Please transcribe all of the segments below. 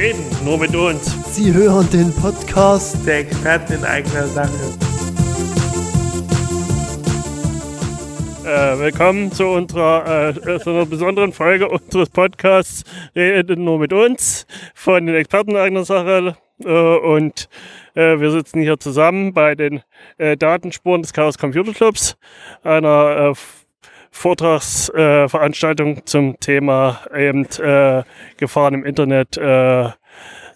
Reden nur mit uns. Sie hören den Podcast Der Experten in eigener Sache. Äh, willkommen zu unserer äh, zu einer besonderen Folge unseres Podcasts Reden nur mit uns von den Experten in eigener Sache. Äh, und äh, wir sitzen hier zusammen bei den äh, Datenspuren des Chaos Computer Clubs, einer äh, Vortragsveranstaltung zum Thema eben äh, Gefahren im Internet, äh,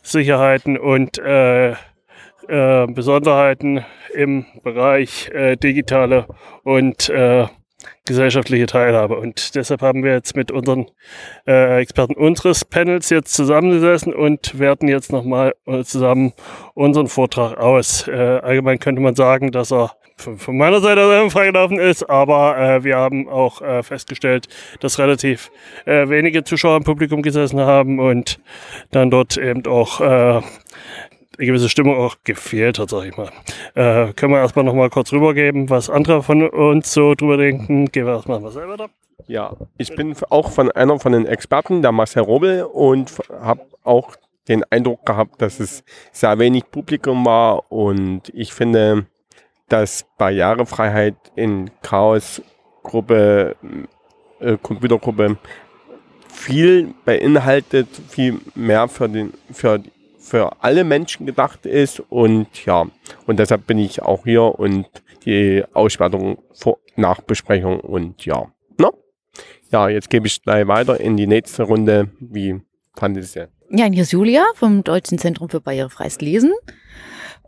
Sicherheiten und äh, äh, Besonderheiten im Bereich äh, digitale und äh, gesellschaftliche Teilhabe. Und deshalb haben wir jetzt mit unseren äh, Experten unseres Panels jetzt zusammengesessen und werten jetzt nochmal äh, zusammen unseren Vortrag aus. Äh, allgemein könnte man sagen, dass er von, meiner Seite aus freigelaufen ist, aber äh, wir haben auch äh, festgestellt, dass relativ äh, wenige Zuschauer im Publikum gesessen haben und dann dort eben auch äh, eine gewisse Stimmung auch gefehlt hat, sag ich mal. Äh, können wir erstmal nochmal kurz rübergeben, was andere von uns so drüber denken. Gehen wir erstmal mal selber da. Ja, ich bin auch von einer von den Experten, der Marcel Robel, und habe auch den Eindruck gehabt, dass es sehr wenig Publikum war und ich finde, dass Barrierefreiheit in Chaos-Gruppe, äh, Computergruppe viel beinhaltet, viel mehr für den, für für alle Menschen gedacht ist und ja, und deshalb bin ich auch hier und die Auswertung vor Nachbesprechung und ja, ne? Ja, jetzt gebe ich gleich weiter in die nächste Runde. Wie fand es ja? Ja, hier ist Julia vom Deutschen Zentrum für barrierefreies Lesen.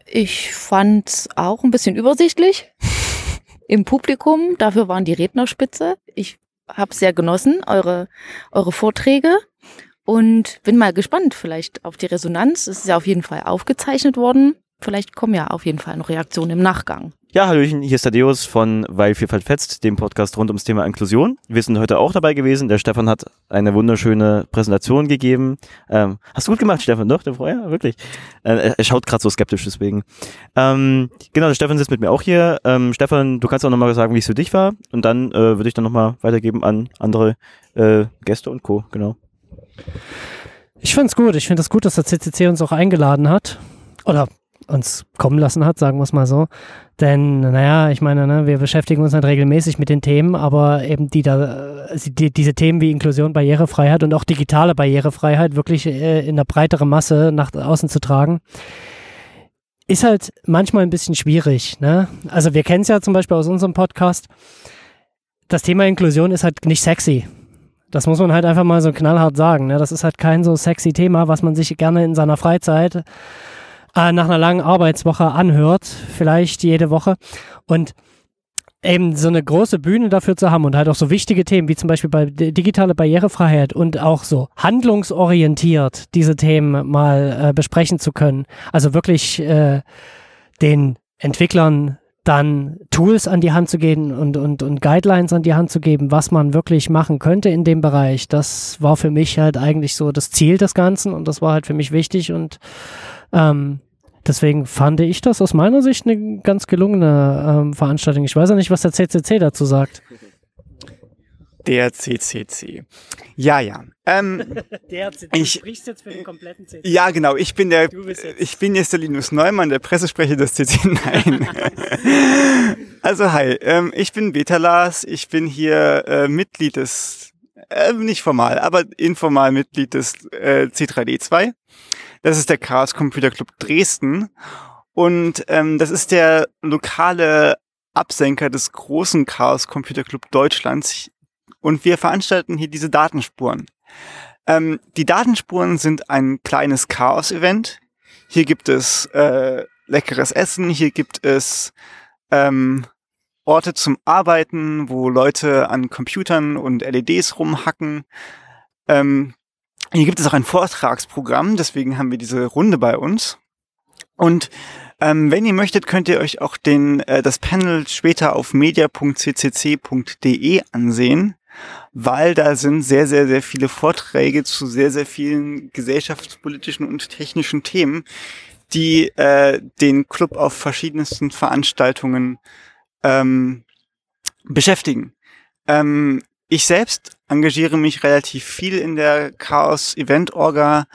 Ich fand es auch ein bisschen übersichtlich im Publikum. Dafür waren die Redner spitze. Ich habe sehr genossen, eure, eure Vorträge. Und bin mal gespannt vielleicht auf die Resonanz. Es ist ja auf jeden Fall aufgezeichnet worden. Vielleicht kommen ja auf jeden Fall noch Reaktionen im Nachgang. Ja, Hallöchen, hier ist Thaddeus von Weil Vielfalt fetzt, dem Podcast rund ums Thema Inklusion. Wir sind heute auch dabei gewesen. Der Stefan hat eine wunderschöne Präsentation gegeben. Ähm, hast du gut gemacht, Stefan, doch? Der vorher, wirklich. Äh, er schaut gerade so skeptisch deswegen. Ähm, genau, der Stefan sitzt mit mir auch hier. Ähm, Stefan, du kannst auch nochmal sagen, wie es für dich war. Und dann äh, würde ich dann nochmal weitergeben an andere äh, Gäste und Co. Genau. Ich finde es gut. Ich finde es gut, dass der CCC uns auch eingeladen hat. Oder uns kommen lassen hat, sagen wir es mal so. Denn, naja, ich meine, ne, wir beschäftigen uns halt regelmäßig mit den Themen, aber eben die da, äh, die, diese Themen wie Inklusion, Barrierefreiheit und auch digitale Barrierefreiheit wirklich äh, in der breitere Masse nach außen zu tragen, ist halt manchmal ein bisschen schwierig. Ne? Also wir kennen es ja zum Beispiel aus unserem Podcast. Das Thema Inklusion ist halt nicht sexy. Das muss man halt einfach mal so knallhart sagen. Ne? Das ist halt kein so sexy Thema, was man sich gerne in seiner Freizeit äh, nach einer langen Arbeitswoche anhört, vielleicht jede Woche. Und eben so eine große Bühne dafür zu haben und halt auch so wichtige Themen wie zum Beispiel bei digitale Barrierefreiheit und auch so handlungsorientiert diese Themen mal äh, besprechen zu können. Also wirklich äh, den Entwicklern dann Tools an die Hand zu geben und, und, und Guidelines an die Hand zu geben, was man wirklich machen könnte in dem Bereich, das war für mich halt eigentlich so das Ziel des Ganzen und das war halt für mich wichtig und ähm, deswegen fand ich das aus meiner Sicht eine ganz gelungene ähm, Veranstaltung. Ich weiß ja nicht, was der CCC dazu sagt. Der CCC. Ja, ja. Ähm, der CCC. Ich- Du sprichst jetzt für den kompletten CCC. ja, genau. Ich bin der, Du bist jetzt- ich bin jetzt der Linus Neumann, der Pressesprecher des CCC. Nein. also hi, ähm, ich bin Beta Lars. Ich bin hier äh, Mitglied des, äh, nicht formal, aber informal Mitglied des äh, C3D2. Das ist der Chaos Computer Club Dresden. Und ähm, das ist der lokale Absenker des großen Chaos Computer Club Deutschlands. Und wir veranstalten hier diese Datenspuren. Ähm, die Datenspuren sind ein kleines Chaos-Event. Hier gibt es äh, leckeres Essen, hier gibt es ähm, Orte zum Arbeiten, wo Leute an Computern und LEDs rumhacken. Ähm, hier gibt es auch ein Vortragsprogramm, deswegen haben wir diese Runde bei uns. Und ähm, wenn ihr möchtet, könnt ihr euch auch den, äh, das Panel später auf media.ccc.de ansehen, weil da sind sehr, sehr, sehr viele Vorträge zu sehr, sehr vielen gesellschaftspolitischen und technischen Themen, die äh, den Club auf verschiedensten Veranstaltungen ähm, beschäftigen. Ähm, ich selbst engagiere mich relativ viel in der Chaos Event Orga.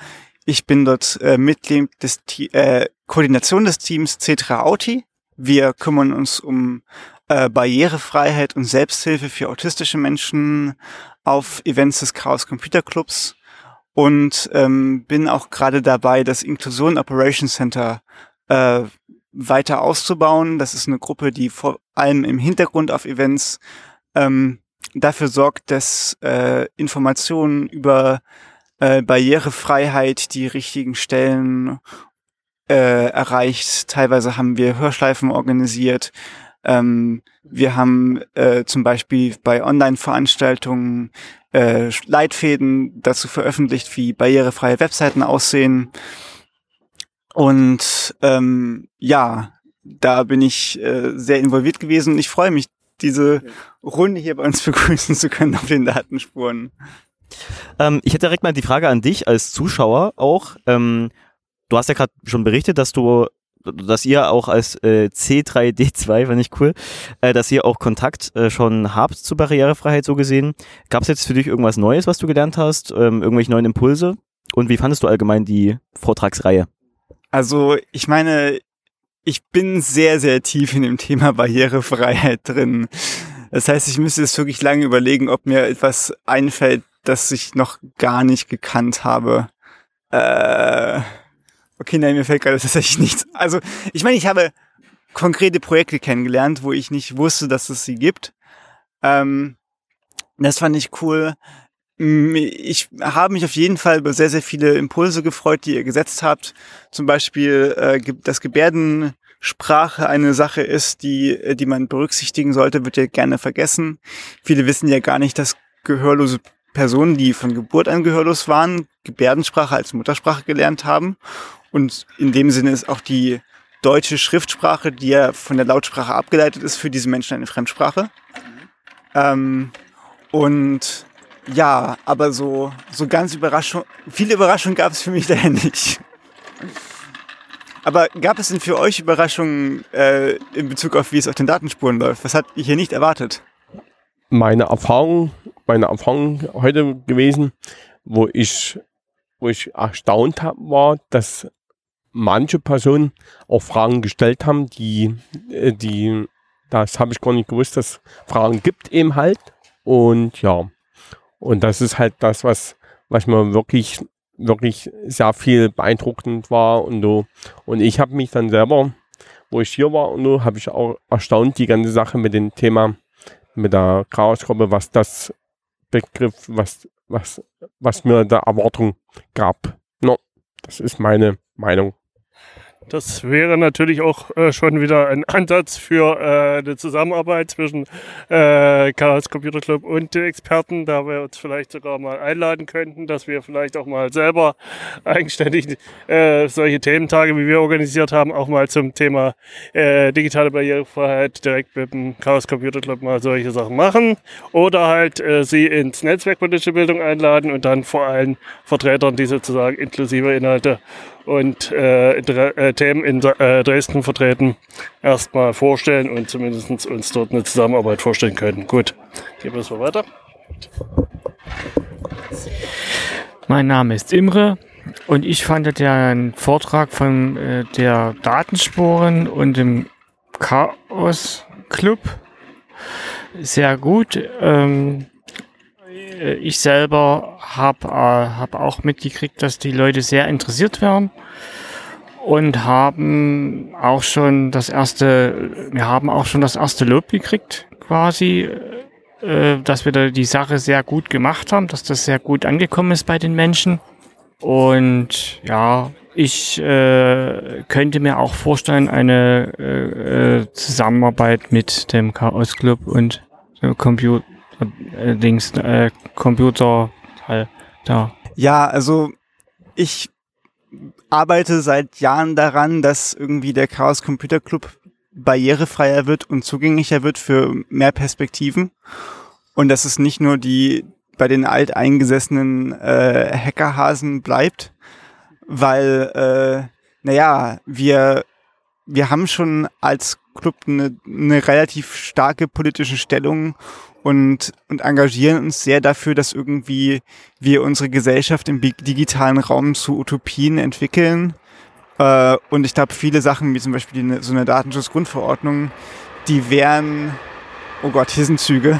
ich bin dort äh, Mitglied des Te äh, Koordination des Teams C3 Auti. Wir kümmern uns um äh, Barrierefreiheit und Selbsthilfe für autistische Menschen auf Events des Chaos Computer Clubs und ähm, bin auch gerade dabei, das Inklusion Operations Center äh, weiter auszubauen. Das ist eine Gruppe, die vor allem im Hintergrund auf Events ähm, dafür sorgt, dass äh, Informationen über äh, Barrierefreiheit die richtigen Stellen äh, erreicht. Teilweise haben wir Hörschleifen organisiert. Ähm, wir haben äh, zum Beispiel bei Online-Veranstaltungen äh, Leitfäden dazu veröffentlicht, wie barrierefreie Webseiten aussehen. Und ähm, ja, da bin ich äh, sehr involviert gewesen. Ich freue mich, diese Runde hier bei uns begrüßen zu können auf den Datenspuren. Ähm, ich hätte direkt mal die Frage an dich als Zuschauer auch. Ähm, du hast ja gerade schon berichtet, dass du dass ihr auch als äh, C3D2, fand ich cool, äh, dass ihr auch Kontakt äh, schon habt zu Barrierefreiheit so gesehen. Gab es jetzt für dich irgendwas Neues, was du gelernt hast? Ähm, irgendwelche neuen Impulse? Und wie fandest du allgemein die Vortragsreihe? Also ich meine, ich bin sehr, sehr tief in dem Thema Barrierefreiheit drin. Das heißt, ich müsste jetzt wirklich lange überlegen, ob mir etwas einfällt, das ich noch gar nicht gekannt habe. Äh, okay, nein, mir fällt gerade tatsächlich nichts. Also, ich meine, ich habe konkrete Projekte kennengelernt, wo ich nicht wusste, dass es sie gibt. Ähm, das fand ich cool. Ich habe mich auf jeden Fall über sehr, sehr viele Impulse gefreut, die ihr gesetzt habt. Zum Beispiel, äh, dass Gebärdensprache eine Sache ist, die, äh, die man berücksichtigen sollte, wird ja gerne vergessen. Viele wissen ja gar nicht, dass gehörlose Personen, die von Geburt an gehörlos waren, Gebärdensprache als Muttersprache gelernt haben. Und in dem Sinne ist auch die deutsche Schriftsprache, die ja von der Lautsprache abgeleitet ist, für diese Menschen eine Fremdsprache. Ähm, und ja, aber so, so ganz Überraschung, viele Überraschungen gab es für mich daher nicht. Aber gab es denn für euch Überraschungen äh, in Bezug auf, wie es auf den Datenspuren läuft? Was habt ihr hier nicht erwartet? Meine Erfahrung, meine Erfahrung heute gewesen, wo ich, wo ich erstaunt habe, war, dass manche Personen auch Fragen gestellt haben, die, äh, die, das habe ich gar nicht gewusst, dass Fragen gibt eben halt. Und ja, und das ist halt das, was, mir wirklich, wirklich sehr viel beeindruckend war und so. Und ich habe mich dann selber, wo ich hier war und so, habe ich auch erstaunt, die ganze Sache mit dem Thema, mit der Chaosgruppe, was das Begriff, was, was, was mir da Erwartung gab. No, das ist meine Meinung. Das wäre natürlich auch äh, schon wieder ein Ansatz für äh, eine Zusammenarbeit zwischen äh, Chaos Computer Club und den Experten, da wir uns vielleicht sogar mal einladen könnten, dass wir vielleicht auch mal selber eigenständig äh, solche Thementage, wie wir organisiert haben, auch mal zum Thema äh, digitale Barrierefreiheit direkt mit dem Chaos Computer Club mal solche Sachen machen oder halt äh, sie ins Netzwerk politische Bildung einladen und dann vor allem Vertretern, die sozusagen inklusive Inhalte und äh, Themen in äh, Dresden vertreten, erstmal vorstellen und zumindest uns dort eine Zusammenarbeit vorstellen können. Gut, gehen wir weiter. Mein Name ist Imre und ich fand den Vortrag von äh, der Datenspuren und dem Chaos Club sehr gut. Ähm, äh, ich selber habe hab auch mitgekriegt, dass die Leute sehr interessiert werden und haben auch schon das erste, wir haben auch schon das erste Lob gekriegt, quasi, äh, dass wir da die Sache sehr gut gemacht haben, dass das sehr gut angekommen ist bei den Menschen. Und ja, ich äh, könnte mir auch vorstellen, eine äh, äh Zusammenarbeit mit dem Chaos Club und dem Computer äh, Dings, äh, Computer halt da. Ja, also ich arbeite seit Jahren daran, dass irgendwie der Chaos Computer Club barrierefreier wird und zugänglicher wird für mehr Perspektiven. Und dass es nicht nur die bei den alteingesessenen äh, Hackerhasen bleibt, weil, äh, naja, wir, wir haben schon als Club eine, eine relativ starke politische Stellung und, und engagieren uns sehr dafür, dass irgendwie wir unsere Gesellschaft im digitalen Raum zu Utopien entwickeln. Äh, und ich glaube, viele Sachen, wie zum Beispiel die, so eine Datenschutzgrundverordnung, die wären, oh Gott, hier sind Züge.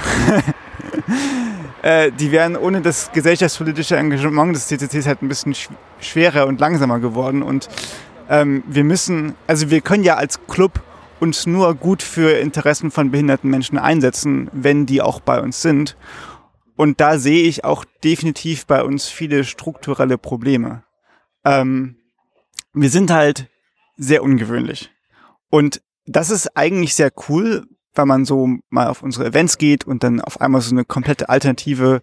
äh, die wären ohne das gesellschaftspolitische Engagement des CCCs halt ein bisschen sch schwerer und langsamer geworden. Und ähm, wir müssen, also wir können ja als Club uns nur gut für Interessen von behinderten Menschen einsetzen, wenn die auch bei uns sind. Und da sehe ich auch definitiv bei uns viele strukturelle Probleme. Ähm, wir sind halt sehr ungewöhnlich. Und das ist eigentlich sehr cool, weil man so mal auf unsere Events geht und dann auf einmal so eine komplette alternative,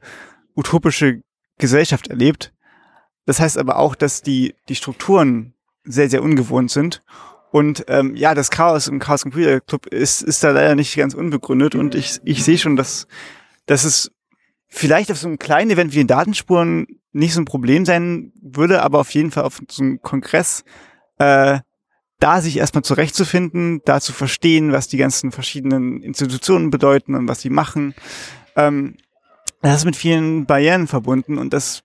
utopische Gesellschaft erlebt. Das heißt aber auch, dass die, die Strukturen sehr, sehr ungewohnt sind und ähm, ja, das Chaos im Chaos Computer Club ist, ist da leider nicht ganz unbegründet. Und ich, ich sehe schon, dass, dass es vielleicht auf so einem kleinen Event wie den Datenspuren nicht so ein Problem sein würde, aber auf jeden Fall auf so einem Kongress äh, da sich erstmal zurechtzufinden, da zu verstehen, was die ganzen verschiedenen Institutionen bedeuten und was sie machen. Ähm, das ist mit vielen Barrieren verbunden und das,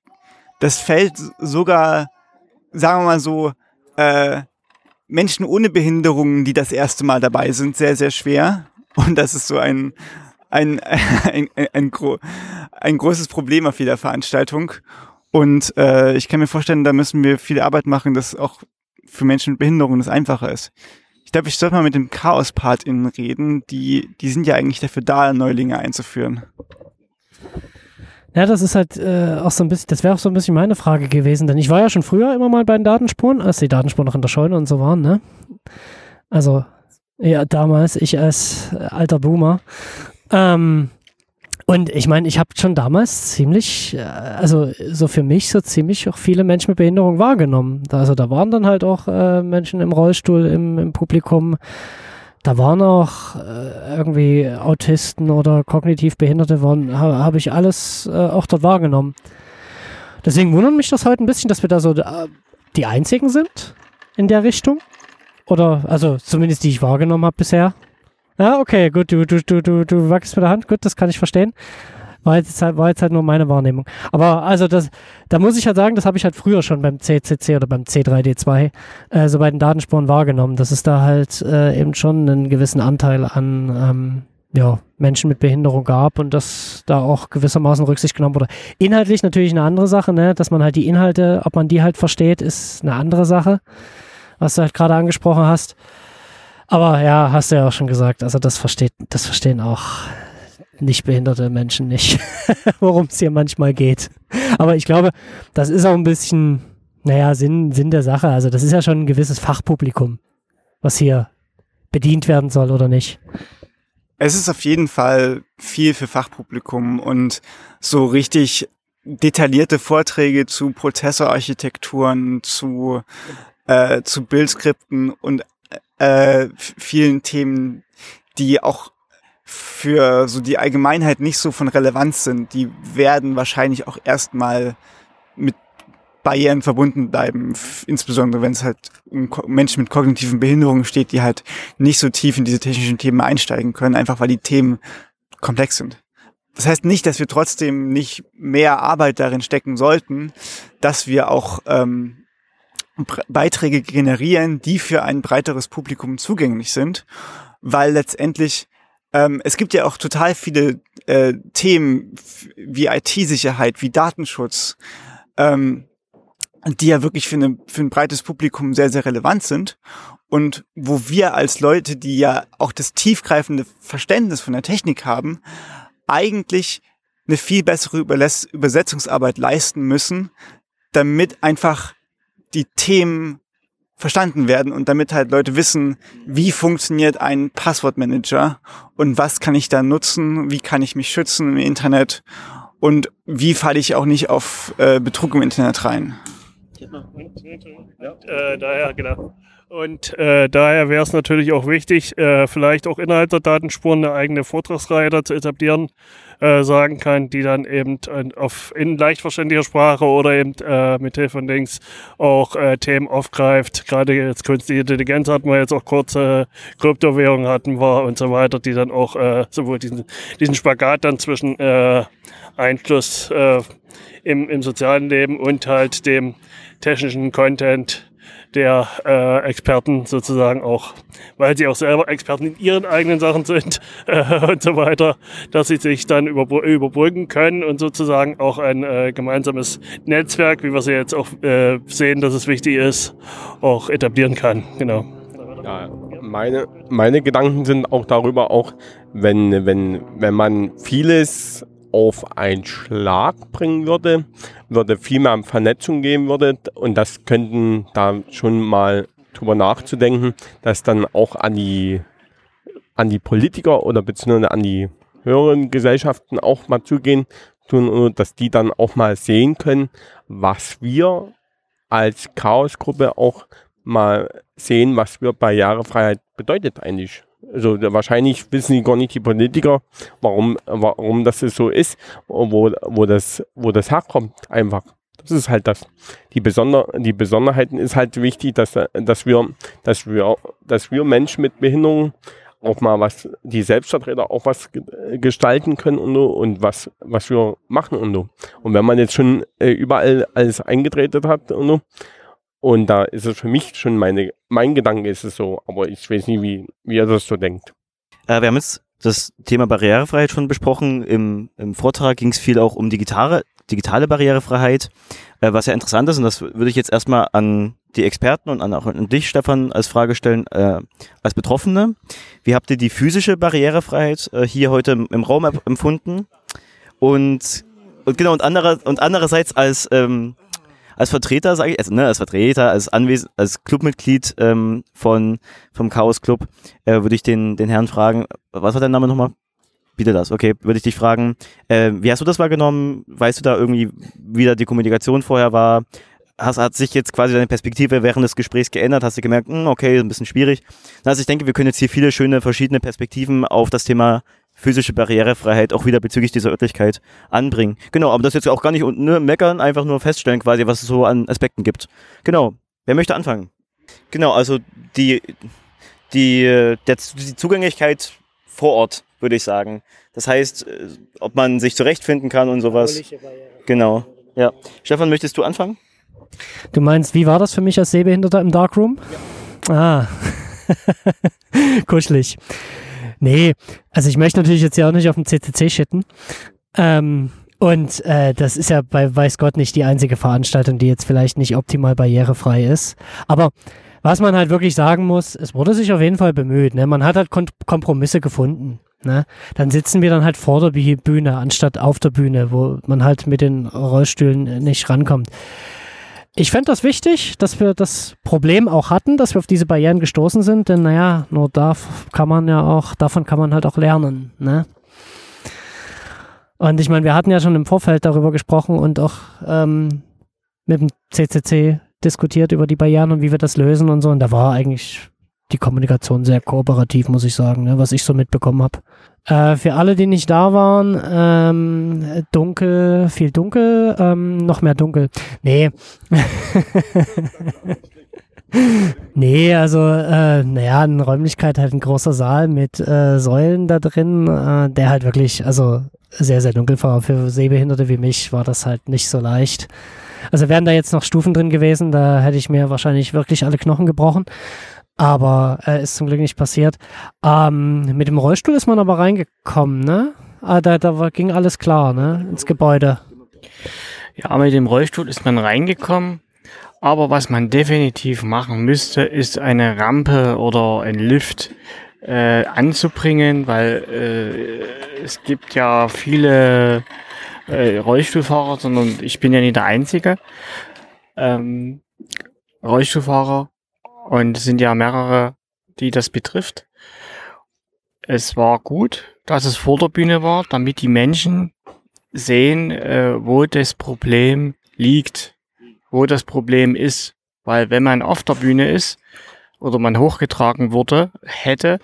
das fällt sogar, sagen wir mal so, äh, Menschen ohne Behinderungen, die das erste Mal dabei sind, sehr, sehr schwer. Und das ist so ein, ein, ein, ein, ein, gro ein großes Problem auf jeder Veranstaltung. Und äh, ich kann mir vorstellen, da müssen wir viel Arbeit machen, dass auch für Menschen mit Behinderungen das einfacher ist. Ich glaube, ich sollte mal mit dem Chaos-PartInnen reden. Die, die sind ja eigentlich dafür da, Neulinge einzuführen. Ja, das ist halt äh, auch so ein bisschen, das wäre auch so ein bisschen meine Frage gewesen, denn ich war ja schon früher immer mal bei den Datenspuren, als die Datenspuren noch in der Scheune und so waren, ne? Also, ja, damals, ich als alter Boomer. Ähm, und ich meine, ich habe schon damals ziemlich, äh, also so für mich so ziemlich auch viele Menschen mit Behinderung wahrgenommen. Also da waren dann halt auch äh, Menschen im Rollstuhl im, im Publikum da waren auch äh, irgendwie Autisten oder kognitiv Behinderte, waren, ha, habe ich alles äh, auch dort wahrgenommen. Deswegen wundert mich das heute ein bisschen, dass wir da so äh, die Einzigen sind in der Richtung. Oder, also zumindest die ich wahrgenommen habe bisher. Ja, okay, gut, du, du, du, du, du wachst mit der Hand, gut, das kann ich verstehen. War jetzt, halt, war jetzt halt nur meine Wahrnehmung. Aber also das, da muss ich halt sagen, das habe ich halt früher schon beim CCC oder beim C3D2 äh, so bei den Datenspuren wahrgenommen, dass es da halt äh, eben schon einen gewissen Anteil an ähm, ja, Menschen mit Behinderung gab und dass da auch gewissermaßen Rücksicht genommen wurde. Inhaltlich natürlich eine andere Sache, ne? dass man halt die Inhalte, ob man die halt versteht, ist eine andere Sache, was du halt gerade angesprochen hast. Aber ja, hast du ja auch schon gesagt, also das versteht, das verstehen auch nicht behinderte Menschen nicht, worum es hier manchmal geht. Aber ich glaube, das ist auch ein bisschen, naja, Sinn, Sinn der Sache. Also das ist ja schon ein gewisses Fachpublikum, was hier bedient werden soll oder nicht. Es ist auf jeden Fall viel für Fachpublikum und so richtig detaillierte Vorträge zu Prozessorarchitekturen, zu, äh, zu Bildskripten und äh, vielen Themen, die auch für so die Allgemeinheit nicht so von Relevanz sind, die werden wahrscheinlich auch erstmal mit Barrieren verbunden bleiben, insbesondere wenn es halt um Menschen mit kognitiven Behinderungen steht, die halt nicht so tief in diese technischen Themen einsteigen können, einfach weil die Themen komplex sind. Das heißt nicht, dass wir trotzdem nicht mehr Arbeit darin stecken sollten, dass wir auch ähm, Beiträge generieren, die für ein breiteres Publikum zugänglich sind, weil letztendlich ähm, es gibt ja auch total viele äh, Themen wie IT-Sicherheit, wie Datenschutz, ähm, die ja wirklich für, eine, für ein breites Publikum sehr, sehr relevant sind. Und wo wir als Leute, die ja auch das tiefgreifende Verständnis von der Technik haben, eigentlich eine viel bessere Übersetzungsarbeit leisten müssen, damit einfach die Themen verstanden werden und damit halt Leute wissen, wie funktioniert ein Passwortmanager und was kann ich da nutzen, wie kann ich mich schützen im Internet und wie falle ich auch nicht auf äh, Betrug im Internet rein. Ja, äh, daher, genau. Und äh, daher wäre es natürlich auch wichtig, äh, vielleicht auch innerhalb der Datenspuren eine eigene Vortragsreihe da zu etablieren, äh, sagen kann, die dann eben auf in leicht verständlicher Sprache oder eben äh, mit Hilfe von Links auch äh, Themen aufgreift. Gerade jetzt künstliche Intelligenz hatten wir jetzt auch kurze Kryptowährungen hatten wir und so weiter, die dann auch äh, sowohl diesen, diesen Spagat dann zwischen äh, Einfluss äh, im, im sozialen Leben und halt dem technischen Content der äh, Experten sozusagen auch, weil sie auch selber Experten in ihren eigenen Sachen sind äh, und so weiter, dass sie sich dann überbrücken können und sozusagen auch ein äh, gemeinsames Netzwerk, wie wir sie jetzt auch äh, sehen, dass es wichtig ist, auch etablieren kann. Genau. Ja, meine, meine Gedanken sind auch darüber, auch wenn, wenn, wenn man vieles auf einen Schlag bringen würde, würde viel mehr Vernetzung geben würde und das könnten da schon mal drüber nachzudenken, dass dann auch an die an die Politiker oder beziehungsweise an die höheren Gesellschaften auch mal zugehen tun, dass die dann auch mal sehen können, was wir als Chaosgruppe auch mal sehen, was wir Barrierefreiheit bedeutet eigentlich. Also wahrscheinlich wissen die gar nicht die Politiker, warum, warum das so ist, wo, wo, das, wo das herkommt einfach. Das ist halt das. Die, Besonder, die Besonderheiten ist halt wichtig, dass, dass, wir, dass, wir, dass wir Menschen mit Behinderung auch mal was, die Selbstvertreter auch was gestalten können und, und was, was wir machen und, und wenn man jetzt schon äh, überall alles eingetretet hat und, und da ist es für mich schon meine, mein Gedanke ist es so, aber ich weiß nicht, wie, wie ihr das so denkt. Äh, wir haben jetzt das Thema Barrierefreiheit schon besprochen. Im, im Vortrag ging es viel auch um digitale, digitale Barrierefreiheit, äh, was ja interessant ist, und das würde ich jetzt erstmal an die Experten und an, auch an dich, Stefan, als Frage stellen, äh, als Betroffene. Wie habt ihr die physische Barrierefreiheit äh, hier heute im, im Raum empfunden? Und, und genau, und, andere, und andererseits als ähm, als Vertreter, sage ich, also, ne, als Vertreter, als Anwes als Clubmitglied ähm, von vom Chaos Club, äh, würde ich den, den Herrn fragen, was war dein Name nochmal? Bitte das, okay, würde ich dich fragen, äh, wie hast du das wahrgenommen? Weißt du da irgendwie, wie da die Kommunikation vorher war? Hast, hat sich jetzt quasi deine Perspektive während des Gesprächs geändert? Hast du gemerkt, mh, hm, okay, ein bisschen schwierig? Also ich denke, wir können jetzt hier viele schöne verschiedene Perspektiven auf das Thema physische Barrierefreiheit auch wieder bezüglich dieser Örtlichkeit anbringen. Genau, aber das jetzt auch gar nicht ne, meckern, einfach nur feststellen quasi, was es so an Aspekten gibt. Genau. Wer möchte anfangen? Genau, also die, die, der, die Zugänglichkeit vor Ort, würde ich sagen. Das heißt, äh, ob man sich zurechtfinden kann und sowas. Genau. Ja. Stefan, möchtest du anfangen? Du meinst, wie war das für mich als Sehbehinderter im Darkroom? Ja. Ah. Kuschelig. Nee, also ich möchte natürlich jetzt ja auch nicht auf dem CCC shitten. Ähm, und äh, das ist ja bei weiß Gott nicht die einzige Veranstaltung, die jetzt vielleicht nicht optimal barrierefrei ist. Aber was man halt wirklich sagen muss, es wurde sich auf jeden Fall bemüht. Ne? Man hat halt Kon Kompromisse gefunden. Ne? Dann sitzen wir dann halt vor der Bühne, anstatt auf der Bühne, wo man halt mit den Rollstühlen nicht rankommt ich fände das wichtig, dass wir das Problem auch hatten, dass wir auf diese Barrieren gestoßen sind, denn naja, nur da kann man ja auch, davon kann man halt auch lernen, ne? Und ich meine, wir hatten ja schon im Vorfeld darüber gesprochen und auch ähm, mit dem CCC diskutiert über die Barrieren und wie wir das lösen und so. Und da war eigentlich die Kommunikation sehr kooperativ, muss ich sagen, ne, was ich so mitbekommen habe. Äh, für alle, die nicht da waren, ähm, dunkel, viel dunkel, ähm, noch mehr dunkel. Nee. nee, also, äh, naja, in Räumlichkeit halt ein großer Saal mit äh, Säulen da drin, äh, der halt wirklich, also sehr, sehr dunkel war. Für Sehbehinderte wie mich war das halt nicht so leicht. Also wären da jetzt noch Stufen drin gewesen, da hätte ich mir wahrscheinlich wirklich alle Knochen gebrochen aber äh, ist zum Glück nicht passiert. Ähm, mit dem Rollstuhl ist man aber reingekommen, ne? Ah, da, da ging alles klar, ne? Ins Gebäude. Ja, mit dem Rollstuhl ist man reingekommen. Aber was man definitiv machen müsste, ist eine Rampe oder ein Lift äh, anzubringen, weil äh, es gibt ja viele äh, Rollstuhlfahrer, sondern ich bin ja nicht der Einzige. Ähm, Rollstuhlfahrer und es sind ja mehrere, die das betrifft. Es war gut, dass es vor der Bühne war, damit die Menschen sehen, äh, wo das Problem liegt, wo das Problem ist. Weil wenn man auf der Bühne ist oder man hochgetragen wurde, hätte,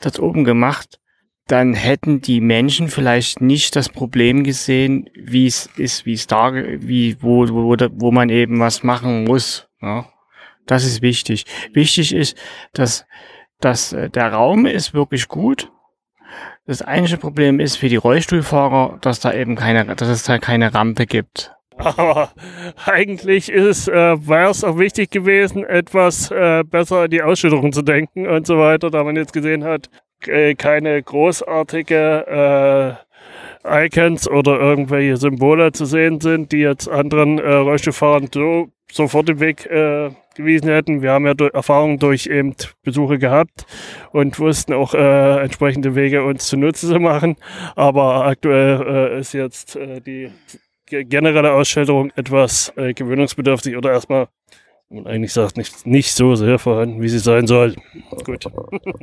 das oben gemacht, dann hätten die Menschen vielleicht nicht das Problem gesehen, wie es ist, wie es da, wie, wo, wo, wo man eben was machen muss. Ja. Das ist wichtig. Wichtig ist, dass, dass äh, der Raum ist wirklich gut. Das einzige Problem ist für die Rollstuhlfahrer, dass da eben keine, dass es da keine Rampe gibt. Aber eigentlich ist, äh, wäre es auch wichtig gewesen, etwas äh, besser an die Ausschüttung zu denken und so weiter, da man jetzt gesehen hat, äh, keine großartige äh, Icons oder irgendwelche Symbole zu sehen sind, die jetzt anderen äh, Rollstuhlfahrern so sofort den Weg äh, gewiesen hätten. Wir haben ja durch Erfahrungen durch eben Besuche gehabt und wussten auch äh, entsprechende Wege uns zunutze zu machen. Aber aktuell äh, ist jetzt äh, die generelle Ausstellung etwas äh, gewöhnungsbedürftig oder erstmal, man eigentlich sagt, nicht, nicht so sehr vorhanden, wie sie sein soll. Gut.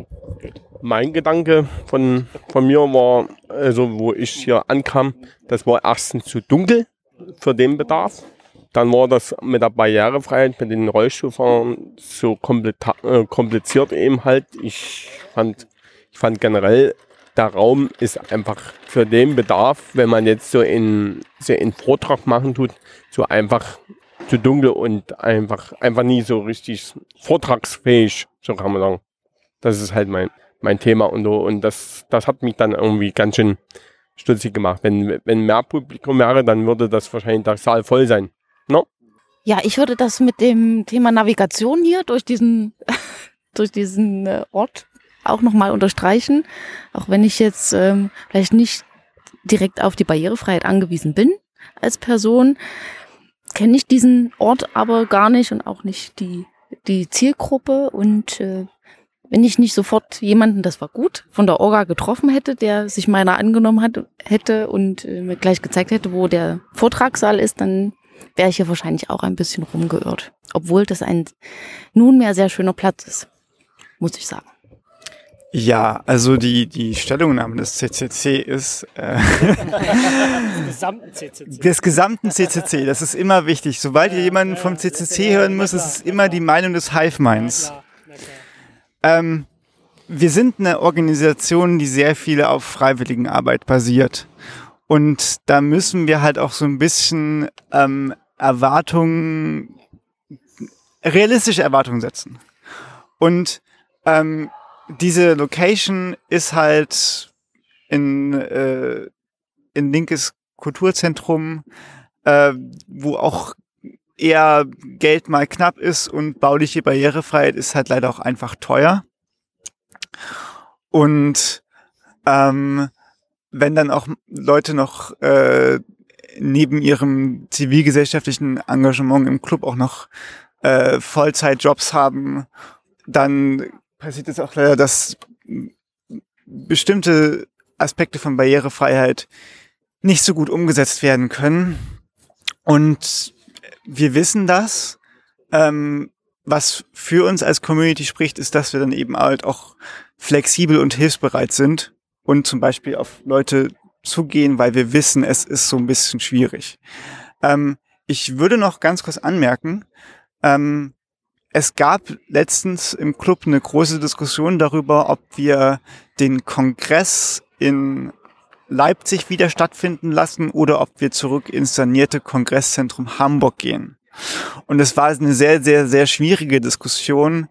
Mein Gedanke von, von mir war, also wo ich hier ankam, das war erstens zu dunkel für den Bedarf. Dann war das mit der Barrierefreiheit mit den Rollstuhlfahrern so äh, kompliziert eben halt. Ich fand, ich fand generell, der Raum ist einfach für den Bedarf, wenn man jetzt so in so einen Vortrag machen tut, so einfach zu dunkel und einfach, einfach nie so richtig vortragsfähig, so kann man sagen. Das ist halt mein, mein Thema und. Und das, das hat mich dann irgendwie ganz schön stutzig gemacht. Wenn, wenn mehr Publikum wäre, dann würde das wahrscheinlich der Saal voll sein. No? Ja, ich würde das mit dem Thema Navigation hier durch diesen, durch diesen äh, Ort auch nochmal unterstreichen. Auch wenn ich jetzt ähm, vielleicht nicht direkt auf die Barrierefreiheit angewiesen bin als Person, kenne ich diesen Ort aber gar nicht und auch nicht die, die Zielgruppe. Und äh, wenn ich nicht sofort jemanden, das war gut, von der Orga getroffen hätte, der sich meiner angenommen hat, hätte und äh, mir gleich gezeigt hätte, wo der Vortragssaal ist, dann wäre ich hier wahrscheinlich auch ein bisschen rumgeirrt. Obwohl das ein nunmehr sehr schöner Platz ist, muss ich sagen. Ja, also die, die Stellungnahme des CCC ist äh, des gesamten CCC. des gesamten CCC. Das ist immer wichtig. Sobald ihr jemanden vom CCC hören müsst, ist es immer die Meinung des Hive-Minds. Ähm, wir sind eine Organisation, die sehr viel auf Freiwilligenarbeit basiert. Und da müssen wir halt auch so ein bisschen ähm, Erwartungen, realistische Erwartungen setzen. Und ähm, diese Location ist halt in, äh, in linkes Kulturzentrum, äh, wo auch eher Geld mal knapp ist und bauliche Barrierefreiheit ist halt leider auch einfach teuer. Und ähm, wenn dann auch Leute noch äh, neben ihrem zivilgesellschaftlichen Engagement im Club auch noch äh, Vollzeitjobs haben, dann passiert es auch leider, dass bestimmte Aspekte von Barrierefreiheit nicht so gut umgesetzt werden können. Und wir wissen das. Ähm, was für uns als Community spricht, ist, dass wir dann eben halt auch flexibel und hilfsbereit sind und zum Beispiel auf Leute zugehen, weil wir wissen, es ist so ein bisschen schwierig. Ähm, ich würde noch ganz kurz anmerken, ähm, es gab letztens im Club eine große Diskussion darüber, ob wir den Kongress in Leipzig wieder stattfinden lassen oder ob wir zurück ins sanierte Kongresszentrum Hamburg gehen. Und es war eine sehr, sehr, sehr schwierige Diskussion,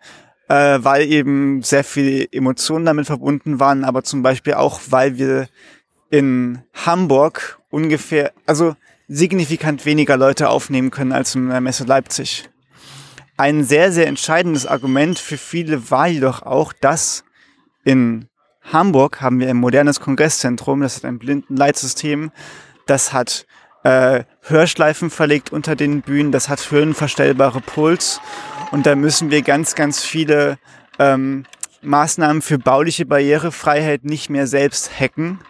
äh, weil eben sehr viele Emotionen damit verbunden waren, aber zum Beispiel auch, weil wir in Hamburg ungefähr, also signifikant weniger Leute aufnehmen können als in der Messe Leipzig. Ein sehr, sehr entscheidendes Argument für viele war jedoch auch, dass in Hamburg haben wir ein modernes Kongresszentrum, das hat ein blinden Leitsystem, das hat äh, Hörschleifen verlegt unter den Bühnen, das hat höhenverstellbare Puls und da müssen wir ganz, ganz viele ähm, Maßnahmen für bauliche Barrierefreiheit nicht mehr selbst hacken.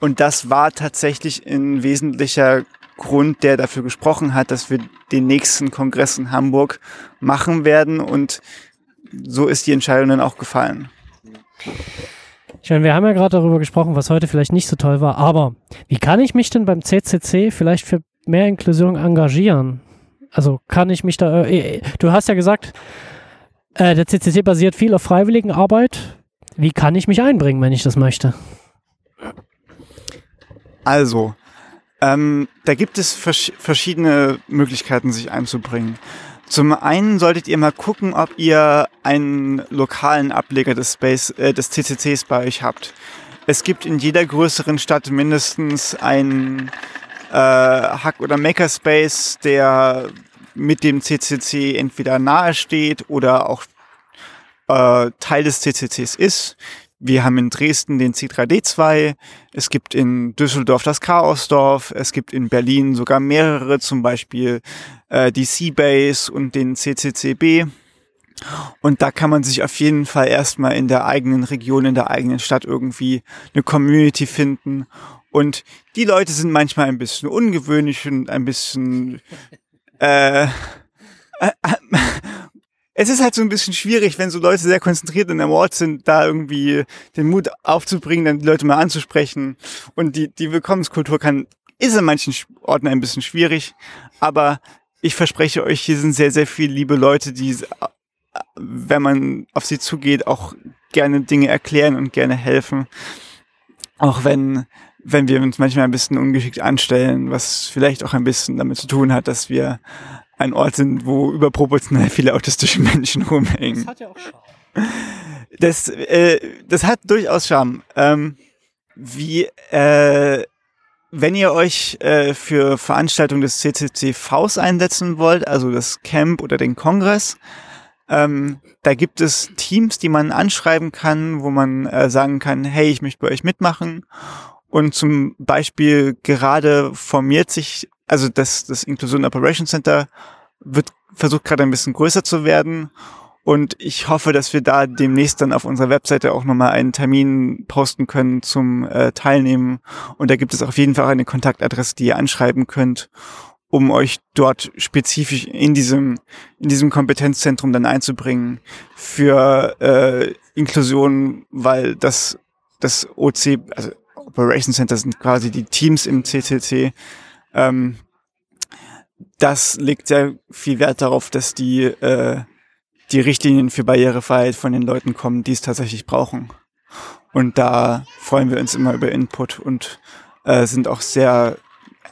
Und das war tatsächlich ein wesentlicher Grund, der dafür gesprochen hat, dass wir den nächsten Kongress in Hamburg machen werden. Und so ist die Entscheidung dann auch gefallen. Ich meine, wir haben ja gerade darüber gesprochen, was heute vielleicht nicht so toll war, aber wie kann ich mich denn beim CCC vielleicht für mehr Inklusion engagieren? Also kann ich mich da, äh, du hast ja gesagt, Äh, der CCC basiert viel auf Freiwilligenarbeit. Wie kann ich mich einbringen, wenn ich das möchte? Also, ähm, da gibt es vers verschiedene Möglichkeiten, sich einzubringen. Zum einen solltet ihr mal gucken, ob ihr einen lokalen Ableger des, Space, äh, des CCCs bei euch habt. Es gibt in jeder größeren Stadt mindestens einen äh, Hack- oder Makerspace, der mit dem CCC entweder nahe steht oder auch äh, Teil des CCCs ist. Wir haben in Dresden den C3D2, es gibt in Düsseldorf das Chaosdorf, es gibt in Berlin sogar mehrere, zum Beispiel äh, die Seabase und den CCCB. Und da kann man sich auf jeden Fall erstmal in der eigenen Region, in der eigenen Stadt irgendwie eine Community finden. Und die Leute sind manchmal ein bisschen ungewöhnlich und ein bisschen äh, äh, es ist halt so ein bisschen schwierig, wenn so Leute sehr konzentriert in einem Ort sind, da irgendwie den Mut aufzubringen, dann die Leute mal anzusprechen. Und die, die Willkommenskultur kann, ist in manchen Orten ein bisschen schwierig. Aber ich verspreche euch, hier sind sehr, sehr viele liebe Leute, die, wenn man auf sie zugeht, auch gerne Dinge erklären und gerne helfen. Auch wenn, wenn wir uns manchmal ein bisschen ungeschickt anstellen, was vielleicht auch ein bisschen damit zu tun hat, dass wir ein Ort sind, wo überproportional viele autistische Menschen rumhängen. Das hat ja auch Charme. Das, äh, das hat durchaus Charme. Ähm, wie, äh, wenn ihr euch äh, für Veranstaltungen des CCCVs einsetzen wollt, also das Camp oder den Kongress, ähm, da gibt es Teams, die man anschreiben kann, wo man äh, sagen kann, hey, ich möchte bei euch mitmachen. Und zum Beispiel gerade formiert sich also das, das Inclusion Operation Center wird versucht gerade ein bisschen größer zu werden. Und ich hoffe, dass wir da demnächst dann auf unserer Webseite auch nochmal einen Termin posten können zum äh, Teilnehmen. Und da gibt es auf jeden Fall eine Kontaktadresse, die ihr anschreiben könnt, um euch dort spezifisch in diesem, in diesem Kompetenzzentrum dann einzubringen für äh, Inklusion, weil das, das OC, also Operation Center sind quasi die Teams im CCC, ähm, das legt sehr viel Wert darauf, dass die, äh, die Richtlinien für Barrierefreiheit von den Leuten kommen, die es tatsächlich brauchen. Und da freuen wir uns immer über Input und äh, sind auch sehr,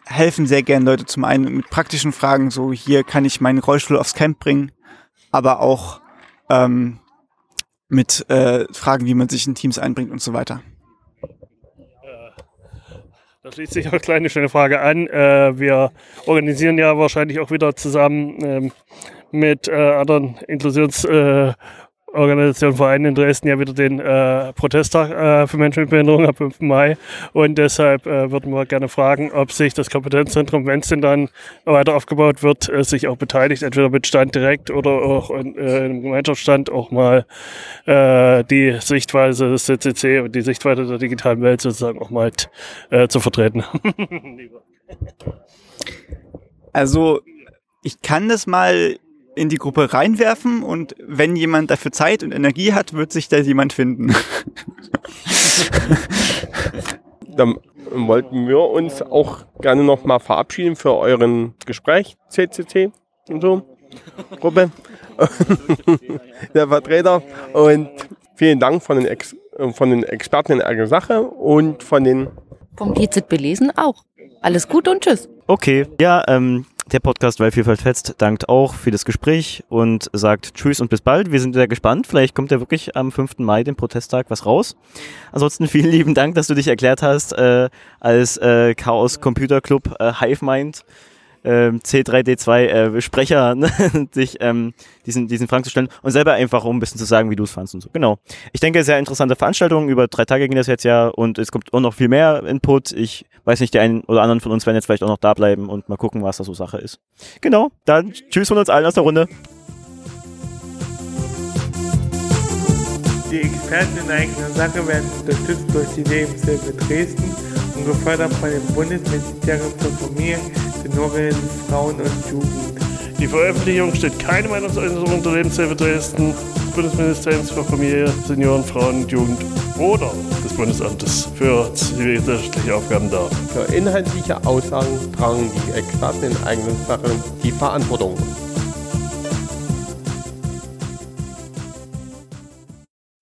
helfen sehr gern Leute zum einen mit praktischen Fragen, so hier kann ich meinen Rollstuhl aufs Camp bringen, aber auch ähm, mit äh, Fragen, wie man sich in Teams einbringt und so weiter. Da schließt sich auch eine kleine schöne Frage an. Äh, wir organisieren ja wahrscheinlich auch wieder zusammen ähm, mit äh, anderen Inklusions- äh, Organisation Verein in Dresden ja wieder den äh, Protesttag äh, für Menschen mit Behinderung am 5. Mai. Und deshalb äh, würden wir gerne fragen, ob sich das Kompetenzzentrum, wenn es denn dann weiter aufgebaut wird, äh, sich auch beteiligt, entweder mit Stand direkt oder auch in, äh, im Gemeinschaftsstand auch mal äh, die Sichtweise des CCC und die Sichtweise der digitalen Welt sozusagen auch mal zu vertreten. also ich kann das mal in die Gruppe reinwerfen und wenn jemand dafür Zeit und Energie hat, wird sich da jemand finden. Dann wollten wir uns auch gerne noch mal verabschieden für euren Gespräch, CCC und so, Gruppe, der Vertreter und vielen Dank von den, Ex von den Experten in eigener Sache und von den... Vom PZB lesen auch. Alles Gute und Tschüss. Okay, ja, ähm, der Podcast Weil Vielfalt fetzt dankt auch für das Gespräch und sagt Tschüss und bis bald. Wir sind sehr gespannt. Vielleicht kommt ja wirklich am 5. Mai, dem Protesttag, was raus. Ansonsten vielen lieben Dank, dass du dich erklärt hast äh, als äh, Chaos Computer Club äh, Hive Mind. Ähm, C3D2 äh, ne, sich ähm, diesen, diesen Fragen zu stellen und selber einfach um ein bisschen zu sagen, wie du es fandst und so. Genau. Ich denke, sehr interessante Veranstaltung. Über drei Tage ging das jetzt ja und es kommt auch noch viel mehr Input. Ich weiß nicht, die einen oder anderen von uns werden jetzt vielleicht auch noch da bleiben und mal gucken, was da so Sache ist. Genau. Dann tschüss von uns allen aus der Runde. Die Experten in eigener Sache werden unterstützt durch die Lebenshilfe Dresden und gefördert von dem Bundesministerium für Familie, Senioren, Frauen und Jugend. Die Veröffentlichung steht keine Meinungsäußerung unter Lebenshilfe Dresden, des Bundesministeriums für Familie, Senioren, Frauen und Jugend oder des Bundesamtes für zivilgesellschaftliche Aufgaben dar. Für inhaltliche Aussagen tragen die Experten in eigener Sache die Verantwortung.